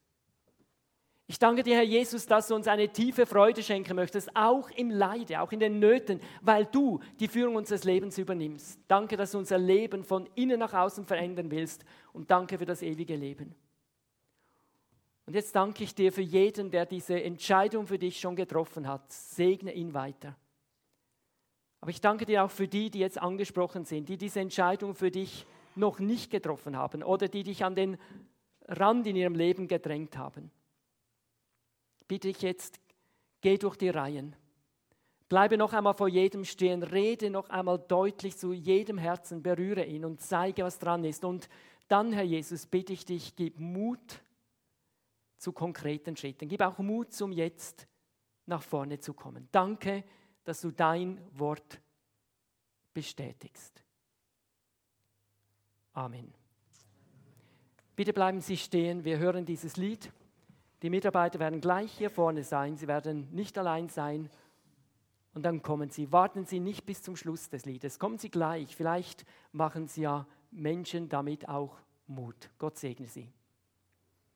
Ich danke dir, Herr Jesus, dass du uns eine tiefe Freude schenken möchtest, auch im Leide, auch in den Nöten, weil du die Führung unseres Lebens übernimmst. Danke, dass du unser Leben von innen nach außen verändern willst und danke für das ewige Leben. Und jetzt danke ich dir für jeden, der diese Entscheidung für dich schon getroffen hat. Segne ihn weiter. Aber ich danke dir auch für die, die jetzt angesprochen sind, die diese Entscheidung für dich noch nicht getroffen haben oder die dich an den Rand in ihrem Leben gedrängt haben bitte ich jetzt, geh durch die Reihen. Bleibe noch einmal vor jedem stehen, rede noch einmal deutlich zu jedem Herzen, berühre ihn und zeige, was dran ist. Und dann, Herr Jesus, bitte ich dich, gib Mut zu konkreten Schritten. Gib auch Mut zum Jetzt nach vorne zu kommen. Danke, dass du dein Wort bestätigst. Amen. Bitte bleiben Sie stehen, wir hören dieses Lied. Die Mitarbeiter werden gleich hier vorne sein, sie werden nicht allein sein. Und dann kommen sie. Warten Sie nicht bis zum Schluss des Liedes. Kommen Sie gleich. Vielleicht machen Sie ja Menschen damit auch Mut. Gott segne Sie.